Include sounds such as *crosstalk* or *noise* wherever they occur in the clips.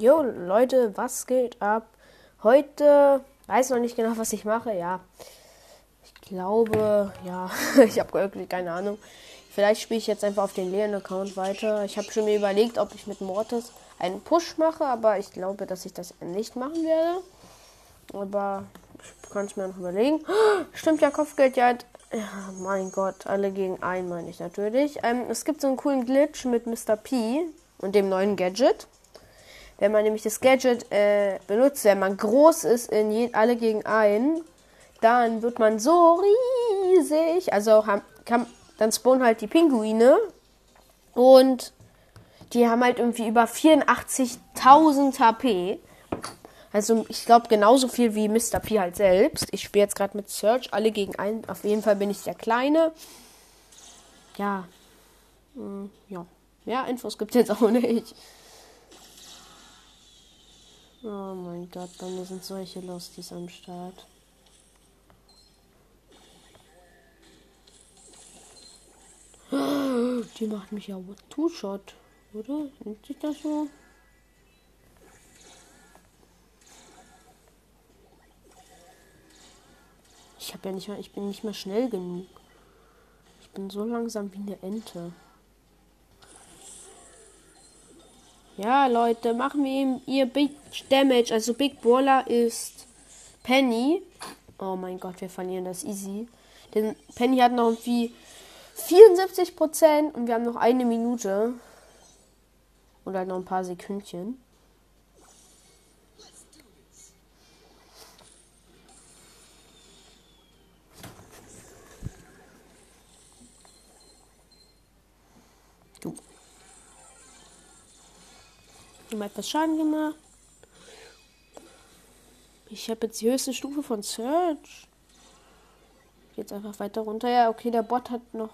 Jo, Leute, was geht ab? Heute weiß noch nicht genau, was ich mache. Ja, ich glaube, ja, *laughs* ich habe wirklich keine Ahnung. Vielleicht spiele ich jetzt einfach auf den leeren Account weiter. Ich habe schon mir überlegt, ob ich mit Mortis einen Push mache, aber ich glaube, dass ich das nicht machen werde. Aber ich kann es mir noch überlegen. *gasps* Stimmt ja, Kopfgeld ja. Ja, mein Gott, alle gegen einen meine ich natürlich. Ähm, es gibt so einen coolen Glitch mit Mr. P und dem neuen Gadget. Wenn man nämlich das Gadget äh, benutzt, wenn man groß ist in je, alle gegen einen, dann wird man so riesig. Also kann, dann spawnen halt die Pinguine und die haben halt irgendwie über 84.000 HP. Also ich glaube genauso viel wie Mr. P halt selbst. Ich spiele jetzt gerade mit Search, alle gegen einen. Auf jeden Fall bin ich der Kleine. Ja. Hm, ja. Mehr Infos gibt es jetzt auch nicht. Oh mein Gott, bei mir sind solche Losties am Start. *gasps* Die macht mich ja Two-Shot, oder? Nimmt sich das so? Ich habe ja nicht mehr, ich bin nicht mehr schnell genug. Ich bin so langsam wie eine Ente. Ja, Leute, machen wir ihm ihr Big Damage. Also Big Brawler ist Penny. Oh mein Gott, wir verlieren das easy. Denn Penny hat noch irgendwie 74 Prozent und wir haben noch eine Minute. Oder noch ein paar Sekündchen. Ich habe etwas Schaden gemacht. Ich habe jetzt die höchste Stufe von Search. Jetzt einfach weiter runter. Ja, okay, der Bot hat noch.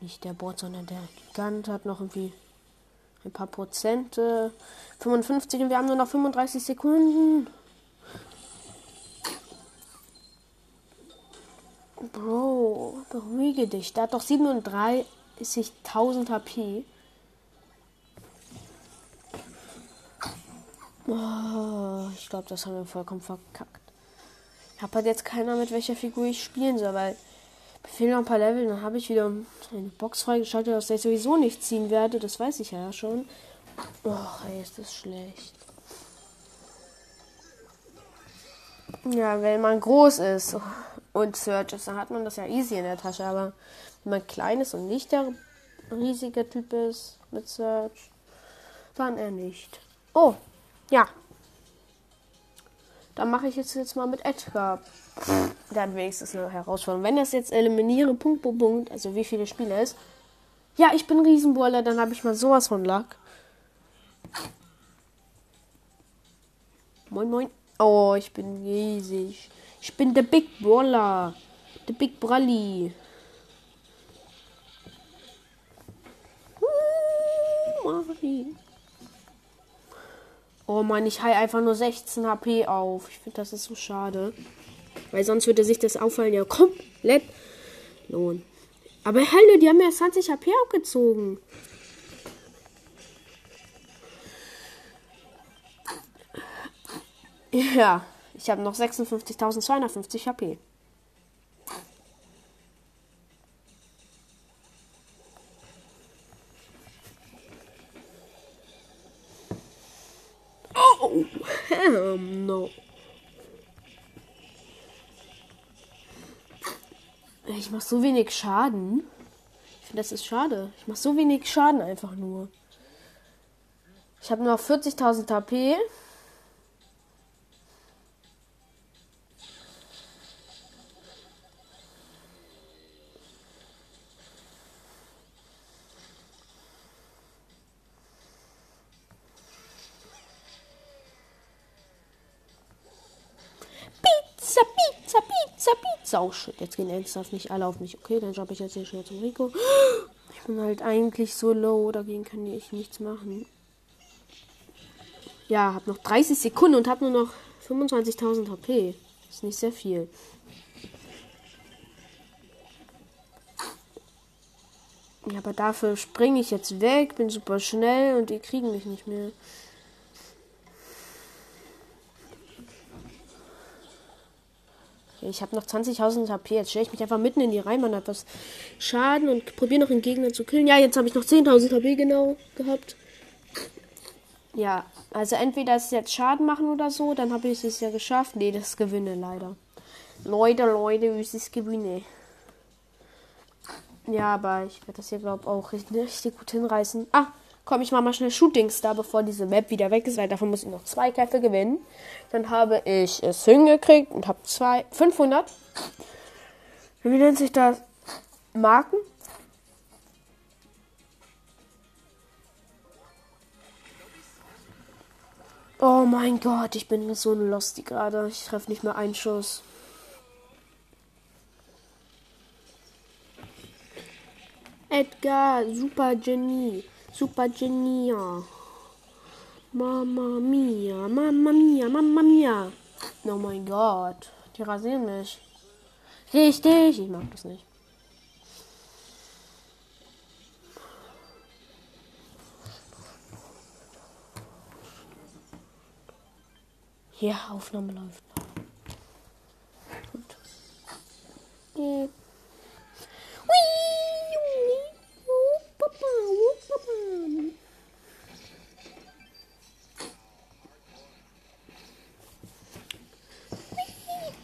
Nicht der Bot, sondern der Gigant hat noch irgendwie ein paar Prozente. 55 und wir haben nur noch 35 Sekunden. Bro, beruhige dich. Da hat doch 37.000 HP. Oh, ich glaube, das haben wir vollkommen verkackt. Ich habe halt jetzt keiner, mit welcher Figur ich spielen soll, weil mir fehlen noch ein paar Level. Dann habe ich wieder eine Box freigeschaltet, aus der ich sowieso nicht ziehen werde. Das weiß ich ja schon. Oh, ey, ist das schlecht. Ja, wenn man groß ist und Search ist, dann hat man das ja easy in der Tasche. Aber wenn man klein ist und nicht der riesige Typ ist mit Search, dann er nicht. Oh, ja. Dann mache ich jetzt, jetzt mal mit Edgar. Hat wenigstens eine Herausforderung. Wenn das jetzt eliminiere, Punkt, Punkt, Punkt, also wie viele Spiele es. Ja, ich bin Riesenballer, dann habe ich mal sowas von Lack. Moin, moin. Oh, ich bin riesig. Ich bin der Big Baller. Der Big Brally. Uh, Oh Mann, ich heile einfach nur 16 HP auf. Ich finde, das ist so schade. Weil sonst würde sich das Auffallen ja komplett lohnen. Aber Hölle, die haben ja 20 HP abgezogen. Ja, ich habe noch 56.250 HP. So wenig Schaden. Ich finde, das ist schade. Ich mache so wenig Schaden einfach nur. Ich habe noch 40.000 HP. Oh shit, jetzt gehen ernsthaft nicht alle auf mich. Okay, dann jump ich jetzt hier schnell zum Rico. Ich bin halt eigentlich so low, dagegen kann ich nichts machen. Ja, hab noch 30 Sekunden und hab nur noch 25.000 HP. Ist nicht sehr viel. Ja, aber dafür springe ich jetzt weg, bin super schnell und die kriegen mich nicht mehr. Ich habe noch 20.000 HP. Jetzt stelle ich mich einfach mitten in die Reihe. Man hat was Schaden und probiere noch einen Gegner zu killen. Ja, jetzt habe ich noch 10.000 HP genau gehabt. Ja, also entweder ist jetzt Schaden machen oder so, dann habe ich es ja geschafft. Nee, das gewinne leider. Leute, Leute, es gewinne? Ja, aber ich werde das hier, glaube ich, auch richtig gut hinreißen. Ah, komm, ich mache mal schnell Shootings da, bevor diese Map wieder weg ist, weil davon muss ich noch zwei Kämpfe gewinnen. Dann habe ich es hingekriegt und habe zwei, 500. Wie nennt sich das? Marken? Oh mein Gott, ich bin so ein Losty gerade. Ich treffe nicht mehr einen Schuss. Edgar, super Genie. Super Genia. Mama mia, Mama mia, Mama mia. Oh mein Gott. Die rasieren mich. Richtig, ich mag das nicht. Ja, Aufnahme läuft. Gut. Äh.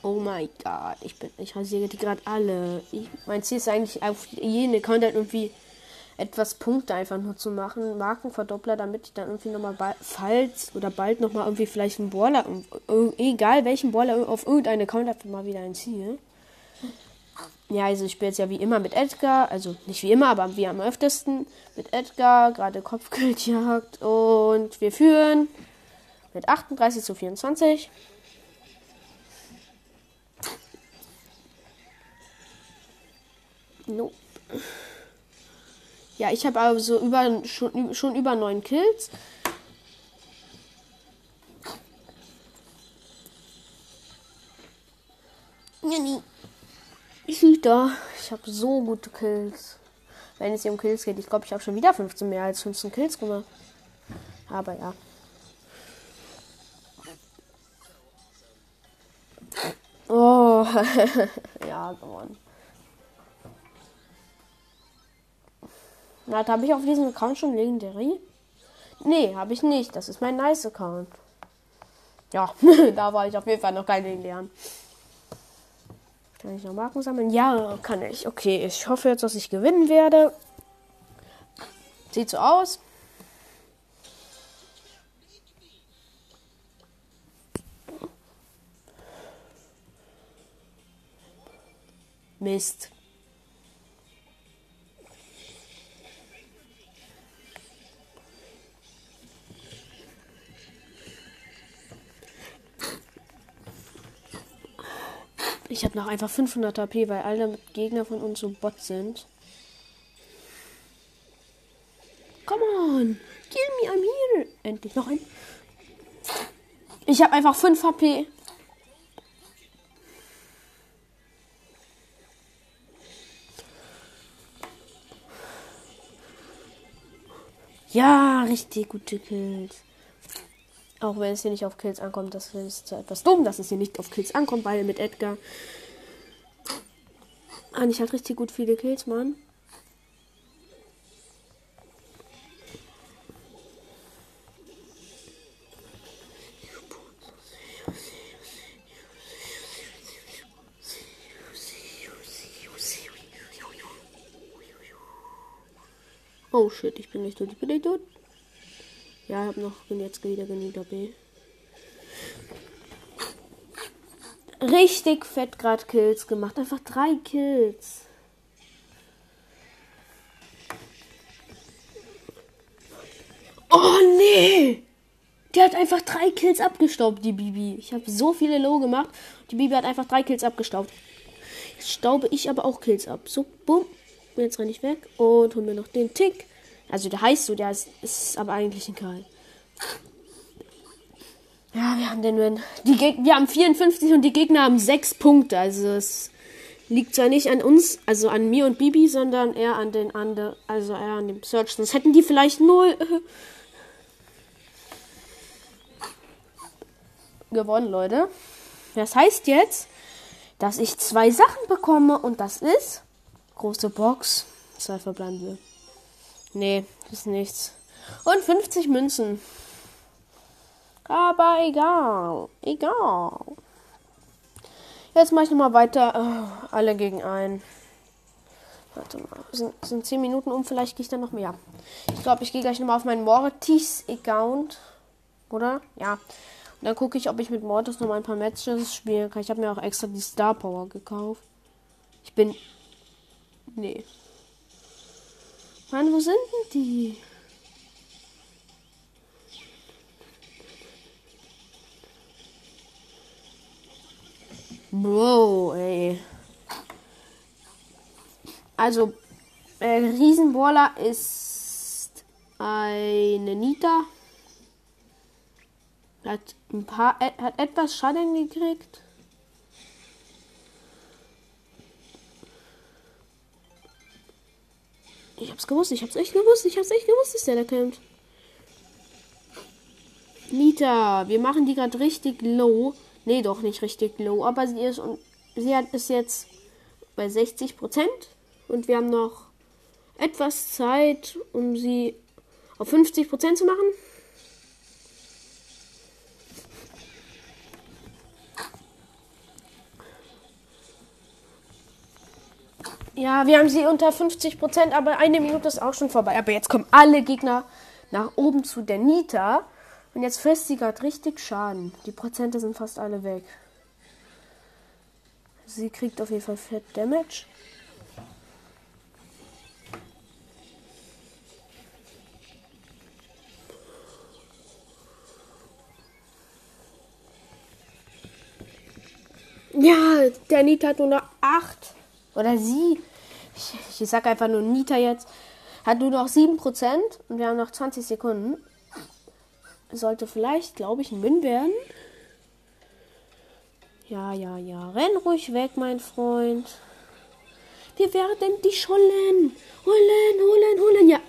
Oh mein Gott, ich bin, ich rasiere die gerade alle. Ich, mein Ziel ist eigentlich auf jeden Account irgendwie etwas Punkte einfach nur zu machen, Markenverdoppler, damit ich dann irgendwie nochmal bald, falls oder bald nochmal irgendwie vielleicht einen Baller, egal welchen Baller auf irgendeinen Account mal wieder ein Ziel. Ja, also ich spiele jetzt ja wie immer mit Edgar, also nicht wie immer, aber wie am öftesten mit Edgar, gerade Kopfgeldjagd und wir führen mit 38 zu 24. Nope. Ja, ich habe also über, schon, schon über neun Kills. Ja, nie. Ich bin da. Ich habe so gute Kills. Wenn es hier um Kills geht. Ich glaube, ich habe schon wieder 15 mehr als 15 Kills gemacht. Aber ja. Oh. *laughs* ja, gewonnen. Na, habe ich auf diesem Account schon Legendary? Nee, habe ich nicht. Das ist mein Nice-Account. Ja, *laughs* da war ich auf jeden Fall noch kein Legendären. Kann ich noch Marken sammeln? Ja, kann ich. Okay, ich hoffe jetzt, dass ich gewinnen werde. Sieht so aus. Mist. Ich habe noch einfach 500 HP, weil alle Gegner von uns so Bots sind. Come on! Kill me, I'm here! Endlich noch ein. Ich habe einfach 5 HP. Ja, richtig gute Kills. Auch wenn es hier nicht auf Kills ankommt, das ist etwas dumm, dass es hier nicht auf Kills ankommt, weil mit Edgar. Ah, ich hatte richtig gut viele Kills, Mann. Oh shit, ich bin nicht tot, ich bin nicht tot. Ja, hab noch, jetzt wieder genug dabei. Richtig fett grad Kills gemacht. Einfach drei Kills. Oh nee! Der hat einfach drei Kills abgestaubt, die Bibi. Ich habe so viele Low gemacht. Die Bibi hat einfach drei Kills abgestaubt. Jetzt staube ich aber auch Kills ab. So, bumm. Jetzt renne ich weg und hol mir noch den Tick. Also der heißt so, der ist, ist aber eigentlich ein Karl. Ja, wir haben den Win. Die Geg wir haben 54 und die Gegner haben 6 Punkte. Also es liegt zwar nicht an uns, also an mir und Bibi, sondern eher an den anderen, also eher an dem Search. Sonst hätten die vielleicht null *laughs* gewonnen, Leute. Das heißt jetzt, dass ich zwei Sachen bekomme und das ist große Box, zwei verbleibende. Nee, ist nichts. Und 50 Münzen. Aber egal, egal. Jetzt mache ich nochmal weiter. Oh, alle gegen ein. Warte mal, sind, sind 10 Minuten um, vielleicht gehe ich dann noch mehr. Ich glaube, ich gehe gleich nochmal auf meinen Mortis-Account. Oder? Ja. Und dann gucke ich, ob ich mit Mortis nochmal ein paar Matches spielen kann. Ich habe mir auch extra die Star Power gekauft. Ich bin. Nee. Mann, wo sind denn die? Bro, ey. Also, äh, Riesenbohrer ist eine Nita. Hat ein paar, hat etwas Schaden gekriegt. Ich hab's gewusst, ich hab's echt gewusst, ich hab's echt gewusst, dass der da kommt. Nita, wir machen die gerade richtig low. Nee, doch nicht richtig low, aber sie ist und sie hat ist jetzt bei 60 Prozent und wir haben noch etwas Zeit, um sie auf 50 Prozent zu machen. Ja, wir haben sie unter 50 Prozent, aber eine Minute ist auch schon vorbei. Aber jetzt kommen alle Gegner nach oben zu der Nita. Und jetzt frisst sie gerade richtig Schaden. Die Prozente sind fast alle weg. Sie kriegt auf jeden Fall Fett Damage. Ja, der Nita hat nur noch 8. Oder sie. Ich, ich sag einfach nur Nita jetzt. Hat nur noch 7% und wir haben noch 20 Sekunden. Sollte vielleicht, glaube ich, ein Win werden. Ja, ja, ja. Renn ruhig weg, mein Freund. Wir werden dich holen. Holen, holen, holen. Ja.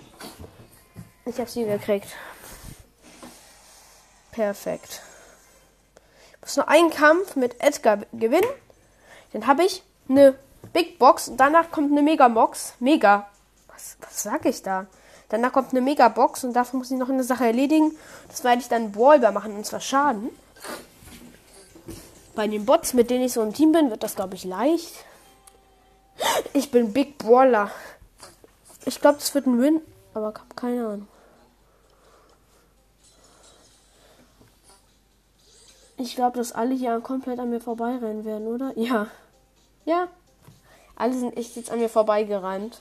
Ich habe sie gekriegt. Perfekt. Ich muss nur einen Kampf mit Edgar gewinnen. Dann habe ich eine Big Box. Und danach kommt eine Mega Box. Mega. Was, was sag ich da? Danach kommt eine Mega Box und dafür muss ich noch eine Sache erledigen. Das werde ich dann Brawlbar machen und zwar Schaden. Bei den Bots, mit denen ich so im Team bin, wird das glaube ich leicht. Ich bin Big Brawler. Ich glaube, das wird ein Win, aber ich habe keine Ahnung. Ich glaube, dass alle hier komplett an mir vorbeirennen werden, oder? Ja. Ja. Alle sind echt jetzt an mir vorbeigerannt.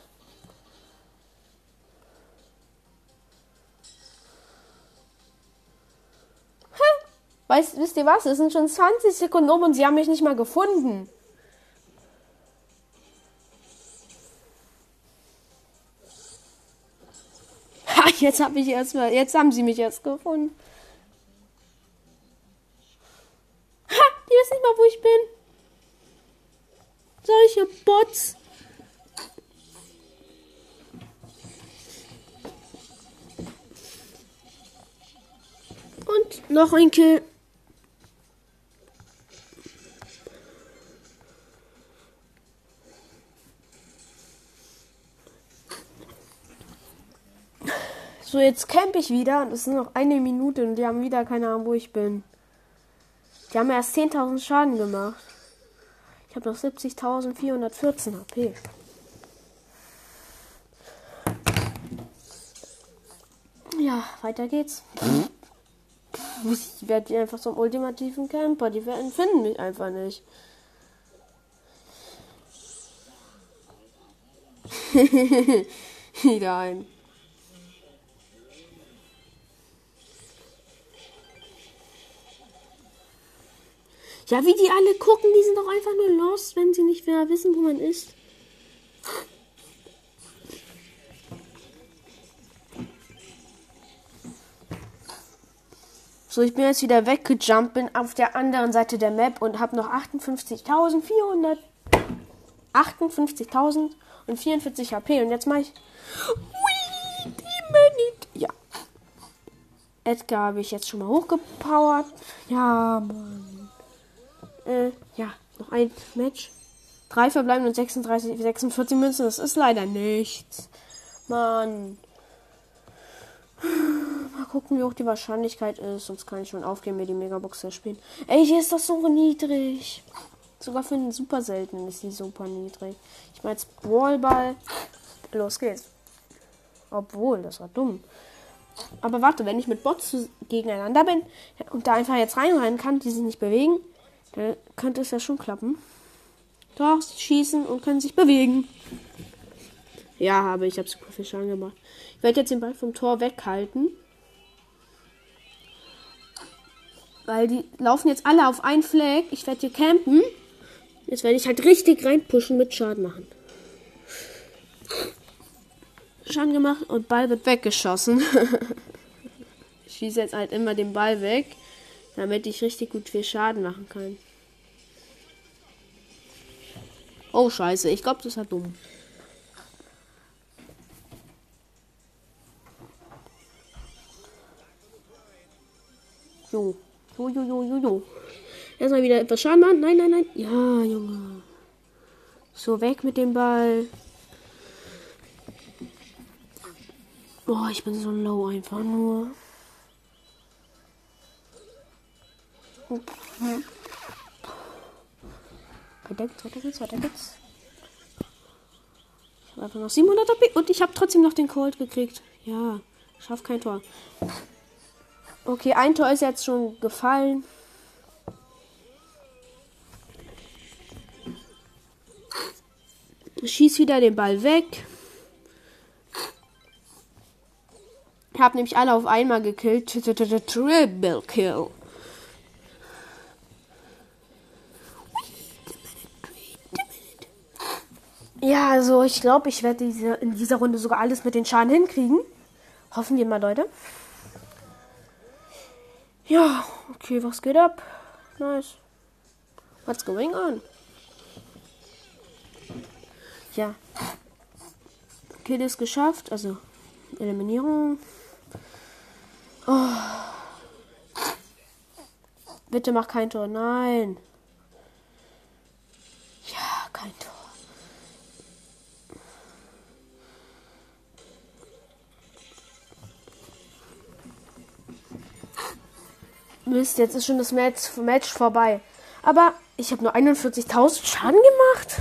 Weißt, wisst ihr was? Es sind schon 20 Sekunden um und sie haben mich nicht mal gefunden. Ha, jetzt habe ich erst mal, jetzt haben sie mich erst gefunden. Ha, die wissen nicht mal, wo ich bin. Solche Bots. Und noch ein Kill. So, jetzt camp ich wieder und es ist noch eine Minute und die haben wieder keine Ahnung, wo ich bin. Die haben erst 10.000 Schaden gemacht. Ich habe noch 70.414 HP. Ja, weiter geht's. Ich werde die einfach zum ultimativen Camper. Die werden finden mich einfach nicht. *laughs* Wieder ein. Ja, wie die alle gucken, die sind doch einfach nur lost, wenn sie nicht mehr wissen, wo man ist. So, ich bin jetzt wieder weggejumpt, bin auf der anderen Seite der Map und habe noch 58.400 58.000 und 44 HP und jetzt mache ich Wii, die Ja. Edgar habe ich jetzt schon mal hochgepowert. Ja, Mann. Äh, ja, Noch ein Match. Drei verbleiben und 36, 46 Münzen. Das ist leider nichts. Mann. Mal gucken, wie hoch die Wahrscheinlichkeit ist. Sonst kann ich schon aufgeben, mir die Megabox zu spielen. Ey, hier ist das so niedrig. Sogar für einen super selten ist die super niedrig. Ich meine jetzt Ballball. Los geht's. Obwohl, das war dumm. Aber warte, wenn ich mit Bots gegeneinander bin und da einfach jetzt reinrennen kann, die sich nicht bewegen, dann könnte es ja schon klappen. Doch, sie schießen und können sich bewegen. Ja, habe ich. habe super viel Schaden gemacht. Ich werde jetzt den Ball vom Tor weghalten. Weil die laufen jetzt alle auf einen Flag. Ich werde hier campen. Jetzt werde ich halt richtig reinpushen mit Schaden machen. Schaden gemacht und Ball wird weggeschossen. *laughs* ich schieße jetzt halt immer den Ball weg, damit ich richtig gut viel Schaden machen kann. Oh scheiße, ich glaube, das war dumm. Jo. Jo, jo, jo, jo, jo. Erstmal wieder etwas Schaden machen. Nein, nein, nein. Ja, Junge. So, weg mit dem Ball. Boah, ich bin so low einfach nur. Weiter geht's, weiter geht's, weiter geht's. Ich habe einfach noch 700 AP und ich habe trotzdem noch den Cold gekriegt. Ja, schaff kein Tor. Okay, ein Tor ist jetzt schon gefallen. Schieß wieder den Ball weg. Ich habe nämlich alle auf einmal gekillt. Triple Kill. Ja, also ich glaube, ich werde diese, in dieser Runde sogar alles mit den Schaden hinkriegen. Hoffen wir mal, Leute. Ja, okay, was geht ab? Nice. What's going on? Ja. Kill ist geschafft, also Eliminierung. Oh. Bitte mach kein Tor. Nein. Mist, jetzt ist schon das Match, Match vorbei. Aber ich habe nur 41.000 Schaden gemacht.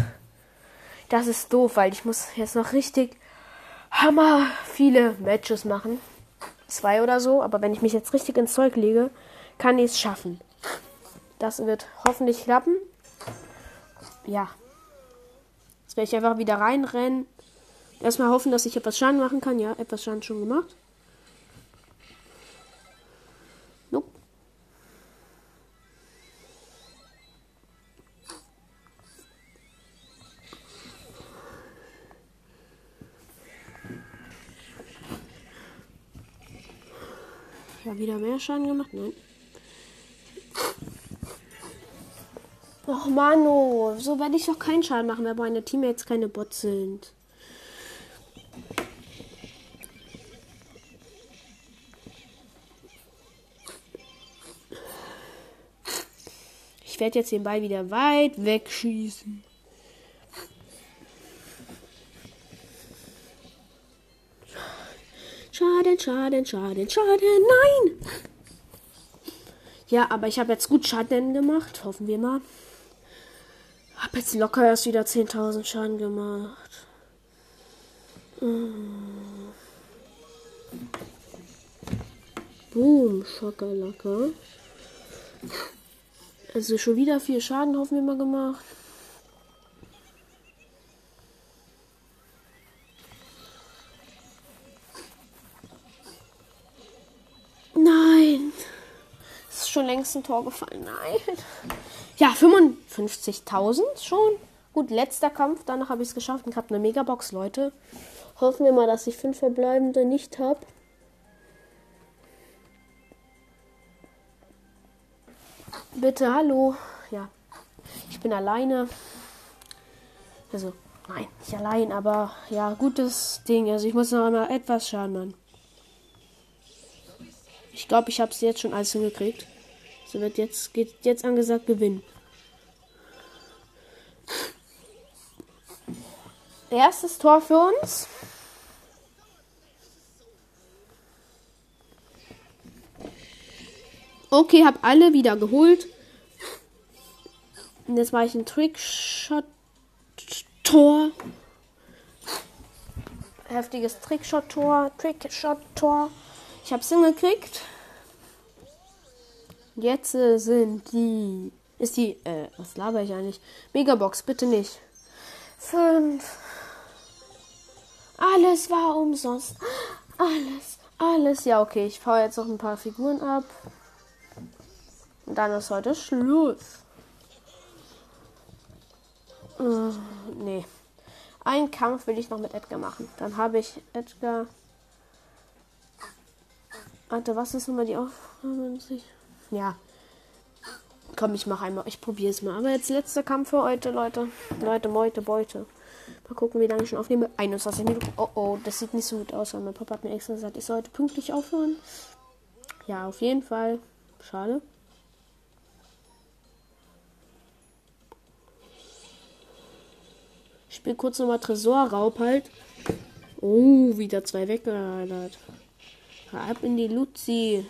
Das ist doof, weil ich muss jetzt noch richtig hammer viele Matches machen zwei oder so. Aber wenn ich mich jetzt richtig ins Zeug lege, kann ich es schaffen. Das wird hoffentlich klappen. Ja. Jetzt werde ich einfach wieder reinrennen. Erstmal hoffen, dass ich etwas Schaden machen kann. Ja, etwas Schaden schon gemacht. Ja, wieder mehr Schaden gemacht? Nein. Och, Mano, so werde ich doch keinen Schaden machen, weil meine Teammates keine Bots sind. Ich werde jetzt den Ball wieder weit wegschießen. Schaden, Schaden, Schaden, Schaden. Nein! Ja, aber ich habe jetzt gut Schaden gemacht. Hoffen wir mal. Hab jetzt locker erst wieder 10.000 Schaden gemacht. Mm. Boom, Schokolacke. Also schon wieder viel Schaden, hoffen wir mal gemacht. Schon längst ein Tor gefallen. Nein. Ja, 55.000 schon. Gut, letzter Kampf. Danach habe ich es geschafft und habe eine Megabox, Leute. Hoffen wir mal, dass ich fünf verbleibende nicht habe. Bitte, hallo. Ja, ich bin alleine. Also, nein, nicht allein, aber ja, gutes Ding. Also, ich muss noch einmal etwas schauen, Mann. Ich glaube, ich habe es jetzt schon alles hingekriegt. So wird jetzt, geht jetzt angesagt, gewinnen. Erstes Tor für uns. Okay, hab alle wieder geholt. Und jetzt mache ich ein Trickshot-Tor. Heftiges Trickshot-Tor. Trickshot-Tor. Ich hab's hingekriegt. Jetzt äh, sind die. Ist die. Äh, was laber ich eigentlich? Megabox, bitte nicht. Fünf. Alles war umsonst. Alles, alles. Ja, okay, ich fahre jetzt noch ein paar Figuren ab. Und dann ist heute Schluss. Äh, nee. Einen Kampf will ich noch mit Edgar machen. Dann habe ich Edgar. Warte, was ist nochmal die Aufnahme? Ja. Komm, ich mache einmal. Ich probiere es mal. Aber jetzt letzter Kampf für heute, Leute. Leute, Meute, Beute. Mal gucken, wie lange ich schon aufnehme. 21 Minuten. Oh, oh, das sieht nicht so gut aus. Mein Papa hat mir extra gesagt, ich sollte pünktlich aufhören. Ja, auf jeden Fall. Schade. Ich spiele kurz nochmal Tresorraub halt. Oh, wieder zwei weggehalten. Ab in die Luzi.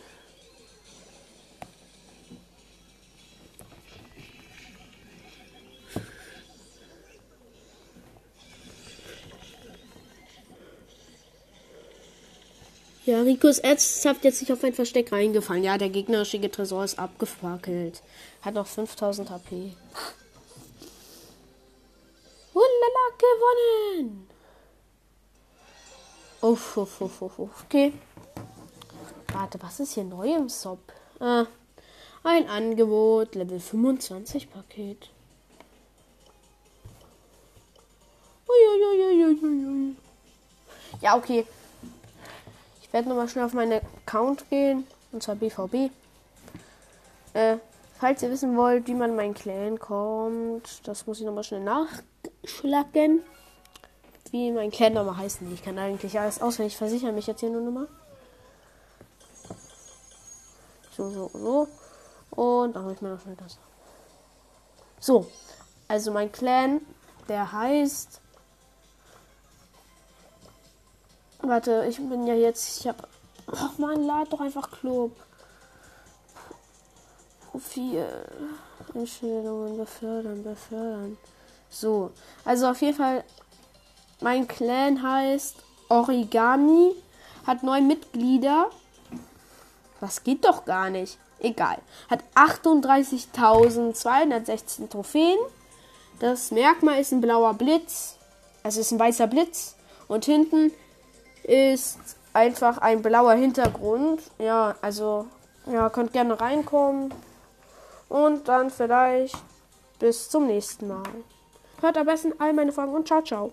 Ja, Rico ist ernsthaft jetzt nicht auf ein Versteck reingefallen. Ja, der gegnerische Tresor ist abgefackelt. Hat noch 5000 HP. Hulala, gewonnen! Uff, uff, uff, uff. Okay. Warte, was ist hier neu im Sop? Ah, ein Angebot, Level 25 Paket. Uiuiuiuiui. Ja, okay werde nochmal schnell auf meinen Account gehen. Und zwar BVB. Äh, falls ihr wissen wollt, wie man in meinen Clan kommt, das muss ich nochmal schnell nachschlagen. Wie mein Clan nochmal heißen. Ich kann eigentlich alles auswendig versichern, mich jetzt hier nur nochmal. So, so, so. Und dann ich mir noch schnell das. So. Also mein Clan, der heißt Warte, ich bin ja jetzt. Ich hab. Ach man, lad doch einfach Club. Profil. Einstellungen befördern, befördern. So. Also auf jeden Fall. Mein Clan heißt Origami. Hat neun Mitglieder. Was geht doch gar nicht. Egal. Hat 38.216 Trophäen. Das Merkmal ist ein blauer Blitz. Also ist ein weißer Blitz. Und hinten ist einfach ein blauer Hintergrund. Ja, also, ja, könnt gerne reinkommen. Und dann vielleicht bis zum nächsten Mal. Hört am besten all meine Folgen und ciao, ciao.